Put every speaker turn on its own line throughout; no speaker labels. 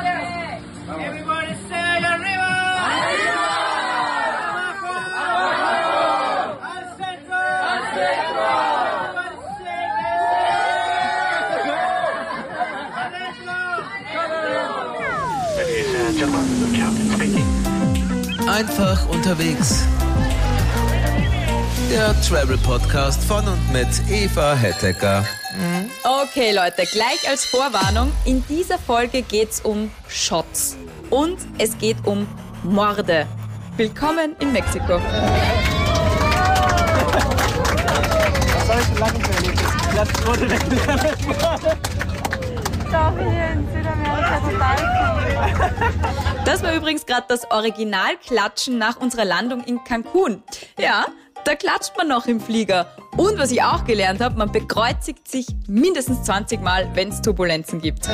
Everybody say arriba! Arriba! Abajo! Abajo! Al centro! Al centro!
Einfach unterwegs. Der Travel Podcast von und mit Eva Hettecker.
Okay, Leute, gleich als Vorwarnung: In dieser Folge geht's um Shots und es geht um Morde. Willkommen in Mexiko.
Das habe ich schon lange überlegt. Das Platz wurde weggelandet.
Doch, hier in Südamerika total cool.
Das war übrigens gerade das Originalklatschen nach unserer Landung in Cancun. Ja, da klatscht man noch im Flieger. Und was ich auch gelernt habe, man bekreuzigt sich mindestens 20 Mal, wenn es Turbulenzen gibt.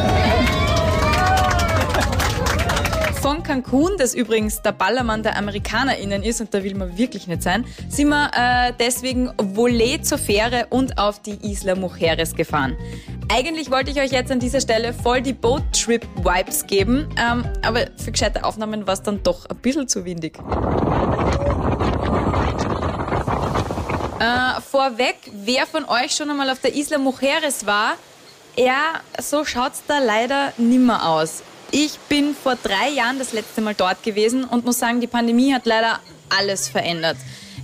Von Cancun, das übrigens der Ballermann der AmerikanerInnen ist, und da will man wirklich nicht sein, sind wir äh, deswegen Volet zur Fähre und auf die Isla Mujeres gefahren. Eigentlich wollte ich euch jetzt an dieser Stelle voll die Boat-Trip-Vibes geben, ähm, aber für gescheite Aufnahmen war es dann doch ein bisschen zu windig. Äh, vorweg, wer von euch schon einmal auf der Isla Mujeres war, ja, so schaut's da leider nimmer aus. Ich bin vor drei Jahren das letzte Mal dort gewesen und muss sagen, die Pandemie hat leider alles verändert.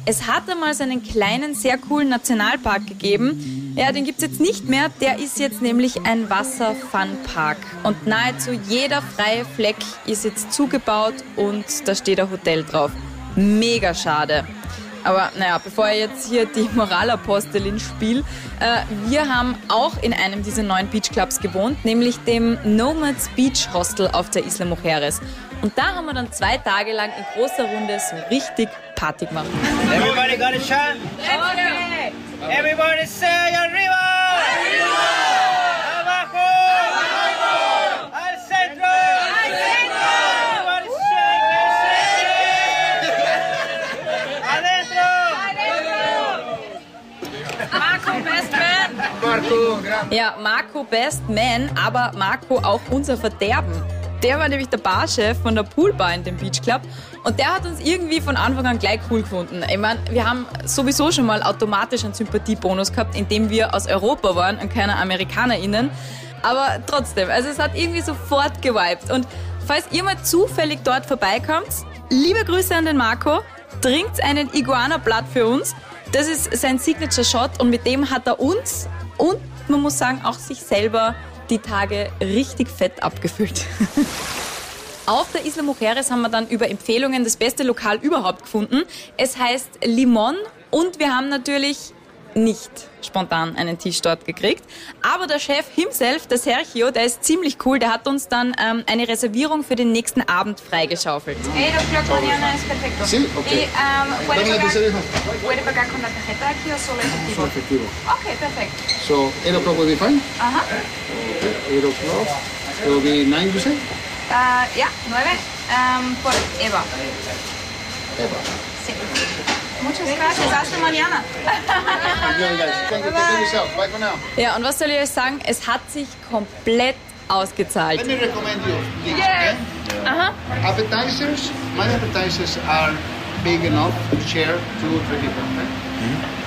Es hat einmal so einen kleinen, sehr coolen Nationalpark gegeben. Ja, den gibt's jetzt nicht mehr. Der ist jetzt nämlich ein Wasserfunpark. Und nahezu jeder freie Fleck ist jetzt zugebaut und da steht ein Hotel drauf. Mega schade. Aber naja, bevor ich jetzt hier die Moralapostelin spiele, äh, wir haben auch in einem dieser neuen Beachclubs gewohnt, nämlich dem Nomads Beach Hostel auf der Isla Mujeres. Und da haben wir dann zwei Tage lang in großer Runde so richtig Party gemacht.
Everybody got a shot?
Okay.
Everybody say arriba! Arriba!
Man. Ja, Marco Best Man, aber Marco auch unser Verderben. Der war nämlich der Barchef von der Poolbar in dem Beach Club und der hat uns irgendwie von Anfang an gleich cool gefunden. Ich meine, wir haben sowieso schon mal automatisch einen Sympathiebonus gehabt, indem wir aus Europa waren und keine AmerikanerInnen. Aber trotzdem, also es hat irgendwie sofort gewiped. Und falls ihr mal zufällig dort vorbeikommt, liebe Grüße an den Marco, trinkt einen Iguana-Blatt für uns. Das ist sein Signature-Shot und mit dem hat er uns und man muss sagen auch sich selber die Tage richtig fett abgefüllt. Auf der Isla Mujeres haben wir dann über Empfehlungen das beste Lokal überhaupt gefunden. Es heißt Limon und wir haben natürlich nicht spontan einen Tisch dort gekriegt. Aber der Chef himself, der Sergio, der ist ziemlich cool. Der hat uns dann ähm, eine Reservierung für den nächsten Abend freigeschaufelt.
8 o'clock mañana es perfecto.
Sí, ok.
Y um, ¿puede, pagar. ¿puede pagar con la tarjeta aquí o solo efectivo?
Solo efectivo.
Ok, perfecto.
So, 8 o'clock will be fine?
Ajá.
8 o'clock. It will be 9, you say?
Ah, ya, 9 um, por Eva.
Eva.
Sí. Muchas gracias. Hasta mañana.
Ja, und was soll ich euch sagen? Es hat sich komplett ausgezahlt.
Let me recommend you this,
Yes.
okay?
Aha.
Appetizers, my appetizers are big enough to share two or three people, okay?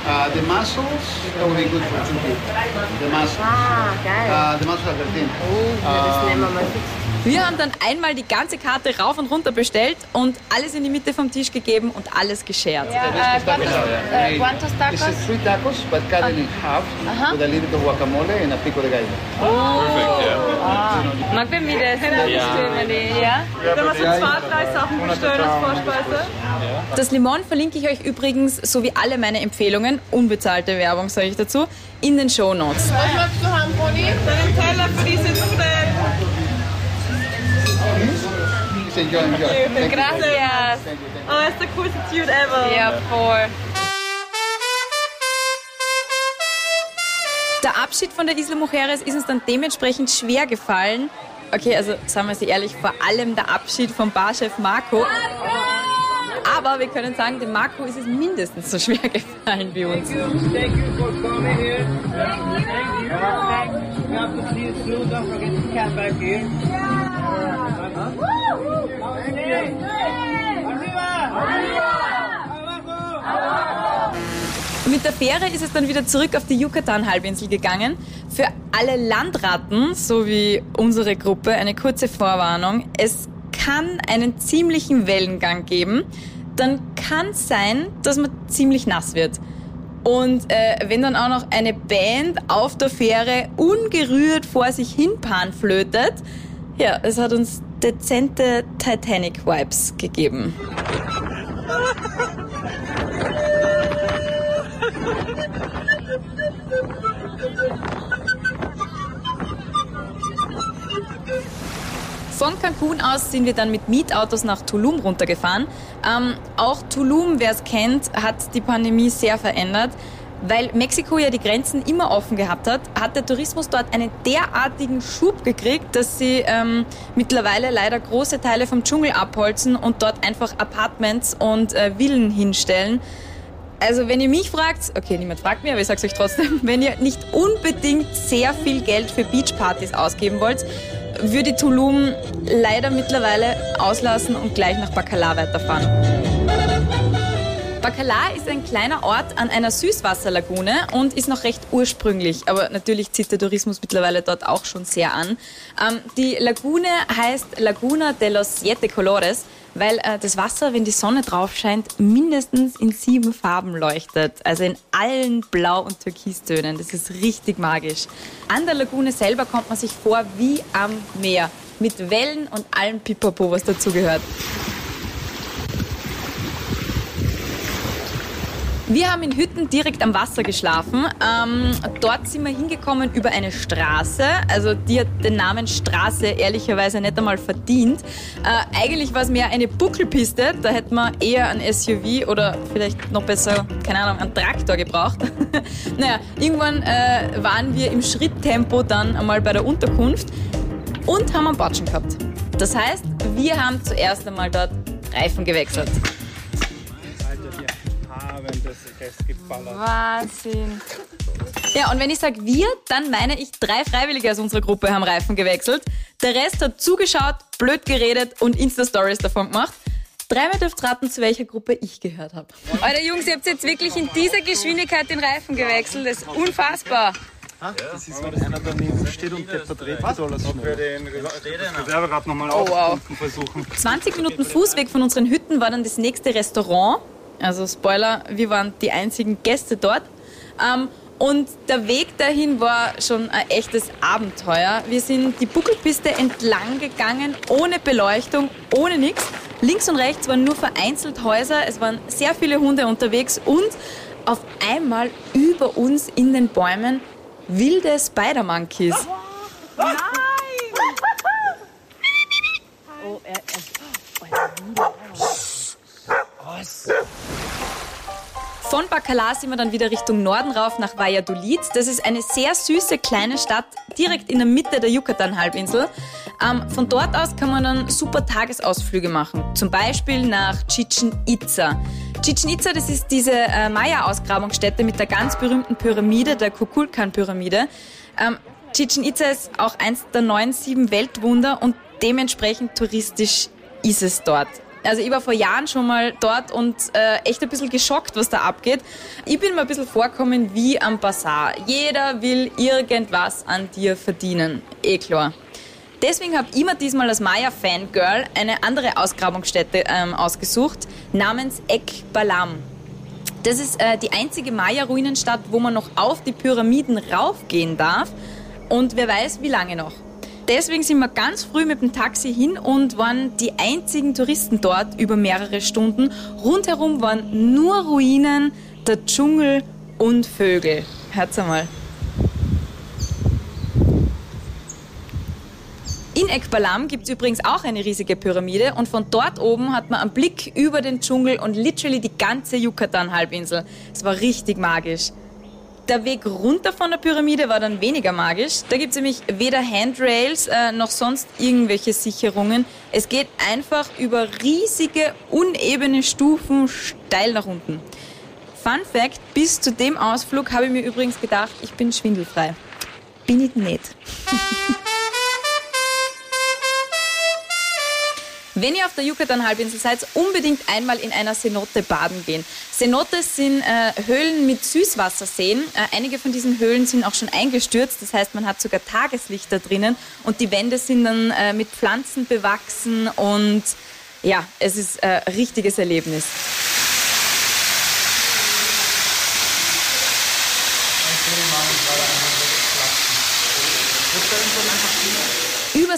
Uh, the mussels, that will be good for two people. The mussels.
Ah, geil.
Uh, the mussels are 13.
das nehmen wir mal fix.
Wir haben dann einmal die ganze Karte rauf und runter bestellt und alles in die Mitte vom Tisch gegeben und alles geshared.
Ja, äh, ¿cuántos, ¿Cuántos tacos?
This is three tacos, but cut in half with a little bit of guacamole and a pico de gallo.
Mag wer mit essen? Ja. ja.
Wenn man so zwei, drei Sachen bestellen als Vorspeise.
Das Limon verlinke ich euch übrigens, so wie alle meine Empfehlungen, unbezahlte Werbung sage ich dazu, in den Show Notes.
Was möchtest du haben, Pony? Deinen Teller für diese Nudeln.
Please enjoy, enjoy. Thank you.
Gracias.
Thank you, thank you.
Oh, ist der coolste Dude ever.
Ja, voll.
Der Abschied von der Isla Mujeres ist uns dann dementsprechend schwer gefallen. Okay, also sagen wir sie ehrlich, vor allem der Abschied vom Barchef Marco. Aber wir können sagen, dem Marco ist es mindestens so schwer gefallen wie uns.
Thank you for coming here. Thank you. You have to see it through. Don't forget to come back here.
Mit der Fähre ist es dann wieder zurück auf die Yucatan-Halbinsel gegangen. Für alle Landratten, so wie unsere Gruppe, eine kurze Vorwarnung. Es kann einen ziemlichen Wellengang geben. Dann kann es sein, dass man ziemlich nass wird. Und äh, wenn dann auch noch eine Band auf der Fähre ungerührt vor sich hin panflötet, ja, es hat uns dezente Titanic-Vibes gegeben. Von Cancun aus sind wir dann mit Mietautos nach Tulum runtergefahren. Ähm, auch Tulum, wer es kennt, hat die Pandemie sehr verändert. Weil Mexiko ja die Grenzen immer offen gehabt hat, hat der Tourismus dort einen derartigen Schub gekriegt, dass sie ähm, mittlerweile leider große Teile vom Dschungel abholzen und dort einfach Apartments und äh, Villen hinstellen. Also wenn ihr mich fragt, okay, niemand fragt mich, aber ich sag's euch trotzdem, wenn ihr nicht unbedingt sehr viel Geld für Beachpartys ausgeben wollt, würde Tulum leider mittlerweile auslassen und gleich nach Bacalar weiterfahren. Bacalar ist ein kleiner Ort an einer Süßwasserlagune und ist noch recht ursprünglich, aber natürlich zieht der Tourismus mittlerweile dort auch schon sehr an. Ähm, die Lagune heißt Laguna de los Siete Colores, weil äh, das Wasser, wenn die Sonne drauf scheint, mindestens in sieben Farben leuchtet. Also in allen Blau- und Türkistönen. Das ist richtig magisch. An der Lagune selber kommt man sich vor wie am Meer. Mit Wellen und allem Pipapo, was dazugehört. Wir haben in Hütten direkt am Wasser geschlafen. Ähm, dort sind wir hingekommen über eine Straße. Also die hat den Namen Straße ehrlicherweise nicht einmal verdient. Äh, eigentlich war es mehr eine Buckelpiste. Da hätte man eher ein SUV oder vielleicht noch besser, keine Ahnung, einen Traktor gebraucht. naja, irgendwann äh, waren wir im Schritttempo dann einmal bei der Unterkunft und haben einen Batschen gehabt. Das heißt, wir haben zuerst einmal dort Reifen gewechselt.
Wahnsinn.
Ja, und wenn ich sage wir, dann meine ich, drei Freiwillige aus unserer Gruppe haben Reifen gewechselt. Der Rest hat zugeschaut, blöd geredet und Insta-Stories davon gemacht. Dreimal dürft raten, zu welcher Gruppe ich gehört habe.
Alter Jungs, ihr habt jetzt wirklich in dieser Geschwindigkeit den Reifen gewechselt. Das ist unfassbar.
Das ist, wenn einer daneben steht und der verdreht wird alles schnell. Reserverad nochmal
Oh, wow.
versuchen.
20 Minuten Fußweg von unseren Hütten war dann das nächste Restaurant. Also Spoiler, wir waren die einzigen Gäste dort. Ähm, und der Weg dahin war schon ein echtes Abenteuer. Wir sind die Buckelpiste entlang gegangen, ohne Beleuchtung, ohne nichts. Links und rechts waren nur vereinzelt Häuser, es waren sehr viele Hunde unterwegs und auf einmal über uns in den Bäumen wilde Spider-Monkeys. Von Bacalar sind wir dann wieder Richtung Norden rauf nach Valladolid. Das ist eine sehr süße kleine Stadt direkt in der Mitte der Yucatan-Halbinsel. Ähm, von dort aus kann man dann super Tagesausflüge machen. Zum Beispiel nach Chichen Itza. Chichen Itza, das ist diese äh, Maya-Ausgrabungsstätte mit der ganz berühmten Pyramide, der Kukulkan-Pyramide. Ähm, Chichen Itza ist auch eins der neuen sieben Weltwunder und dementsprechend touristisch ist es dort. Also ich war vor Jahren schon mal dort und äh, echt ein bisschen geschockt, was da abgeht. Ich bin mir ein bisschen vorkommen wie am Bazar. Jeder will irgendwas an dir verdienen. Eh klar. Deswegen habe ich mir diesmal als Maya-Fangirl eine andere Ausgrabungsstätte ähm, ausgesucht, namens Ek Balam. Das ist äh, die einzige Maya-Ruinenstadt, wo man noch auf die Pyramiden raufgehen darf. Und wer weiß, wie lange noch. Deswegen sind wir ganz früh mit dem Taxi hin und waren die einzigen Touristen dort über mehrere Stunden. Rundherum waren nur Ruinen, der Dschungel und Vögel. Hört's einmal. In Ekbalam gibt es übrigens auch eine riesige Pyramide und von dort oben hat man einen Blick über den Dschungel und literally die ganze Yucatan-Halbinsel. Es war richtig magisch. Der Weg runter von der Pyramide war dann weniger magisch. Da gibt es nämlich weder Handrails äh, noch sonst irgendwelche Sicherungen. Es geht einfach über riesige, unebene Stufen steil nach unten. Fun Fact, bis zu dem Ausflug habe ich mir übrigens gedacht, ich bin schwindelfrei. Bin ich nicht. Wenn ihr auf der Yucatan-Halbinsel seid, unbedingt einmal in einer Cenote baden gehen. Cenotes sind äh, Höhlen mit Süßwasserseen. Äh, einige von diesen Höhlen sind auch schon eingestürzt. Das heißt, man hat sogar Tageslicht da drinnen und die Wände sind dann äh, mit Pflanzen bewachsen und ja, es ist ein richtiges Erlebnis.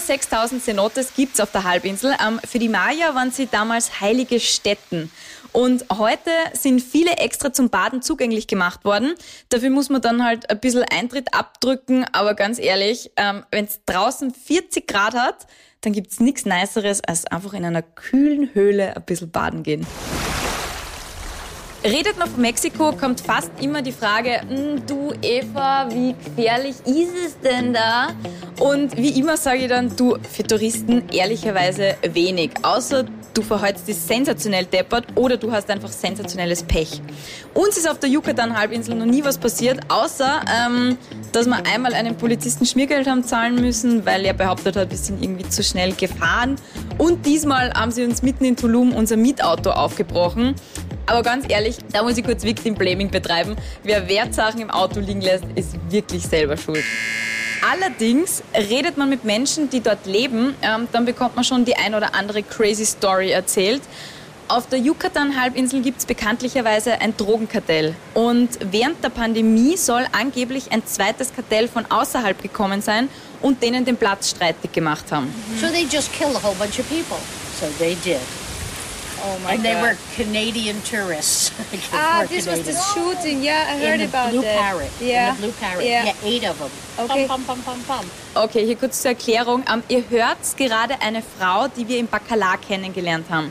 6000 Cenotes gibt es auf der Halbinsel. Ähm, für die Maya waren sie damals heilige Stätten. Und heute sind viele extra zum Baden zugänglich gemacht worden. Dafür muss man dann halt ein bisschen Eintritt abdrücken. Aber ganz ehrlich, ähm, wenn es draußen 40 Grad hat, dann gibt es nichts Niceres, als einfach in einer kühlen Höhle ein bisschen baden gehen. Redet man von Mexiko, kommt fast immer die Frage, "Hm, du Eva, wie gefährlich ist es denn da? Und wie immer sage ich dann, du, für Touristen ehrlicherweise wenig. Außer du verhältst dich sensationell deppert oder du hast einfach sensationelles Pech. Uns ist auf der Yucatan-Halbinsel noch nie was passiert, außer ähm, dass wir einmal einen Polizisten Schmiergeld haben zahlen müssen, weil er behauptet hat, wir sind irgendwie zu schnell gefahren. Und diesmal haben sie uns mitten in Tulum unser Mietauto aufgebrochen. Aber ganz ehrlich, da muss ich kurz Victim Blaming betreiben. Wer Wertsachen im Auto liegen lässt, ist wirklich selber schuld. Allerdings redet man mit Menschen, die dort leben, ähm, dann bekommt man schon die ein oder andere crazy Story erzählt. Auf der Yucatan-Halbinsel gibt es bekanntlicherweise ein Drogenkartell. Und während der Pandemie soll angeblich ein zweites Kartell von außerhalb gekommen sein und denen den Platz streitig gemacht haben.
So they just kill a whole bunch of people. So they did.
Oh my
and they
God.
were Canadian tourists. They
Ah, this was the
Canadian.
shooting. Yeah, I heard about
Blue
that.
Parrot.
Yeah.
In the Blue Parrot.
Yeah.
Yeah, eight of them.
Okay.
Pum, pum, pum, pum, pum.
Okay, hier kurz zur Erklärung. Ähm, ihr hört gerade eine Frau, die wir im Bakalar kennengelernt haben.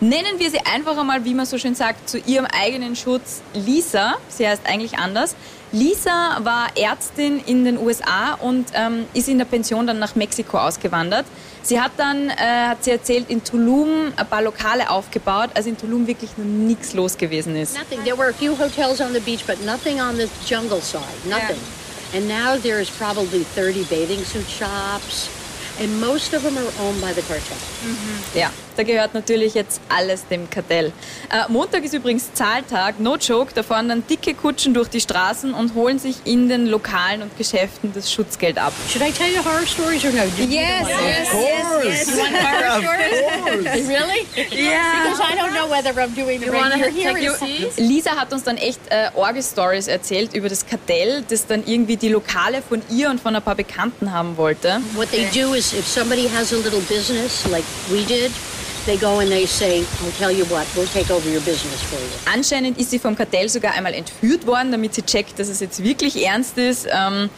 Nennen wir sie einfach einmal, wie man so schön sagt, zu ihrem eigenen Schutz Lisa. Sie heißt eigentlich anders. Lisa war Ärztin in den USA und ähm, ist in der Pension dann nach Mexiko ausgewandert. Sie hat dann, äh, hat sie erzählt, in Tulum ein paar Lokale aufgebaut, als in Tulum wirklich noch nichts los gewesen ist.
Nothing. There were a few hotels on the beach, but nothing on the jungle side. Nothing. And now there's probably 30 bathing suit shops, and most of them are owned by the cartel.
Ja, da gehört natürlich jetzt alles dem Kartell. Äh, Montag ist übrigens Zahltag, no joke. Da fahren dann dicke Kutschen durch die Straßen und holen sich in den Lokalen und Geschäften das Schutzgeld ab.
Should I tell you horror stories or no? Do you
Yes, yes, yes, yes.
You want horror stories? really?
Yeah.
Because I don't know whether I'm doing the
You
right
wanna
here. here
your
is-
Lisa hat uns dann echt äh, Orge-Stories erzählt über das Kartell, das dann irgendwie die Lokale von ihr und von ein paar Bekannten haben wollte.
What they do is if somebody has a little business like we did, they go and they say, I'll tell you what, we'll take over your business for you.
Anscheinend ist sie vom Kartell sogar einmal entführt worden, damit sie checkt, dass es jetzt wirklich ernst ist. Ähm,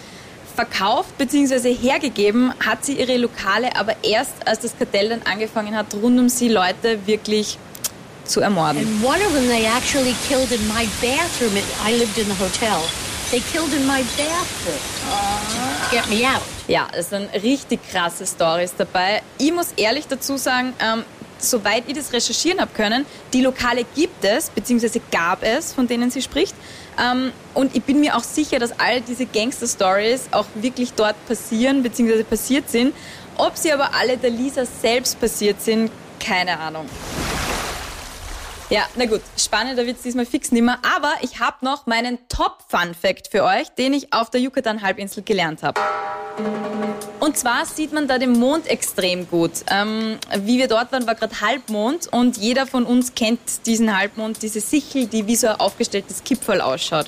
verkauft bzw. hergegeben hat sie ihre Lokale aber erst, als das Kartell dann angefangen hat, rund um sie Leute wirklich zu ermorden.
And one of them they actually killed in my bathroom. I lived in the hotel. They killed in my bathroom to get me out.
Ja, es sind richtig krasse Stories dabei. Ich muss ehrlich dazu sagen, ähm, soweit ich das recherchieren habe können, die Lokale gibt es, beziehungsweise gab es, von denen sie spricht. Ähm, und ich bin mir auch sicher, dass all diese Gangster-Stories auch wirklich dort passieren, beziehungsweise passiert sind. Ob sie aber alle der Lisa selbst passiert sind, keine Ahnung. Ja, na gut, spannender wird's diesmal fix nimmer. Aber ich habe noch meinen Top-Fun-Fact für euch, den ich auf der Yucatan-Halbinsel gelernt habe. Und zwar sieht man da den Mond extrem gut. Ähm, wie wir dort waren, war gerade Halbmond und jeder von uns kennt diesen Halbmond, diese Sichel, die wie so ein aufgestelltes Kipferl ausschaut.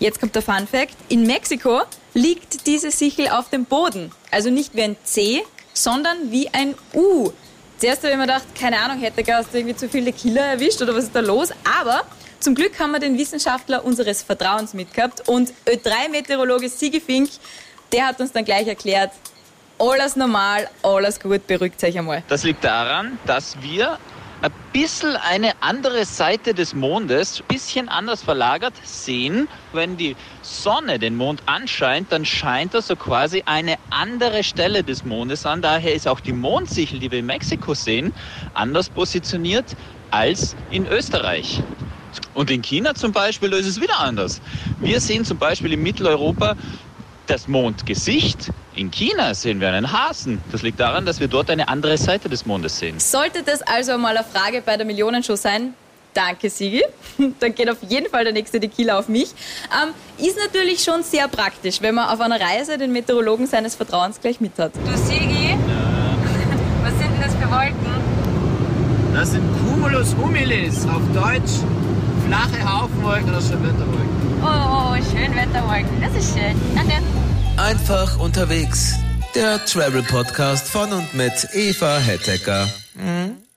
Jetzt kommt der Fun Fact. In Mexiko liegt diese Sichel auf dem Boden. Also nicht wie ein C, sondern wie ein U. Zuerst habe ich mir gedacht, keine Ahnung, hätte Gast irgendwie zu viele Killer erwischt oder was ist da los? Aber zum Glück haben wir den Wissenschaftler unseres Vertrauens mitgehabt und Ö3-Meteorologe Sigi Fink, der hat uns dann gleich erklärt, alles normal, alles gut, beruhigt euch einmal.
Das liegt daran, dass wir ein bisschen eine andere Seite des Mondes, ein bisschen anders verlagert sehen. Wenn die Sonne den Mond anscheint, dann scheint er so quasi eine andere Stelle des Mondes an. Daher ist auch die Mondsichel, die wir in Mexiko sehen, anders positioniert als in Österreich. Und in China zum Beispiel ist es wieder anders. Wir sehen zum Beispiel in Mitteleuropa das Mondgesicht. In China sehen wir einen Hasen. Das liegt daran, dass wir dort eine andere Seite des Mondes sehen.
Sollte das also mal eine Frage bei der Millionenshow sein, Danke, Sigi. Dann geht auf jeden Fall der nächste Tequila auf mich. Ähm, ist natürlich schon sehr praktisch, wenn man auf einer Reise den Meteorologen seines Vertrauens gleich mit hat.
Du, Sigi, was sind denn das für Wolken?
Das sind Cumulus humilis, auf Deutsch flache Haufenwolken oder Schönwetterwolken.
Oh, Schönwetterwolken, das ist schön. Danke.
Einfach unterwegs. Der Travel Podcast von und mit Eva Hettecker. Mhm.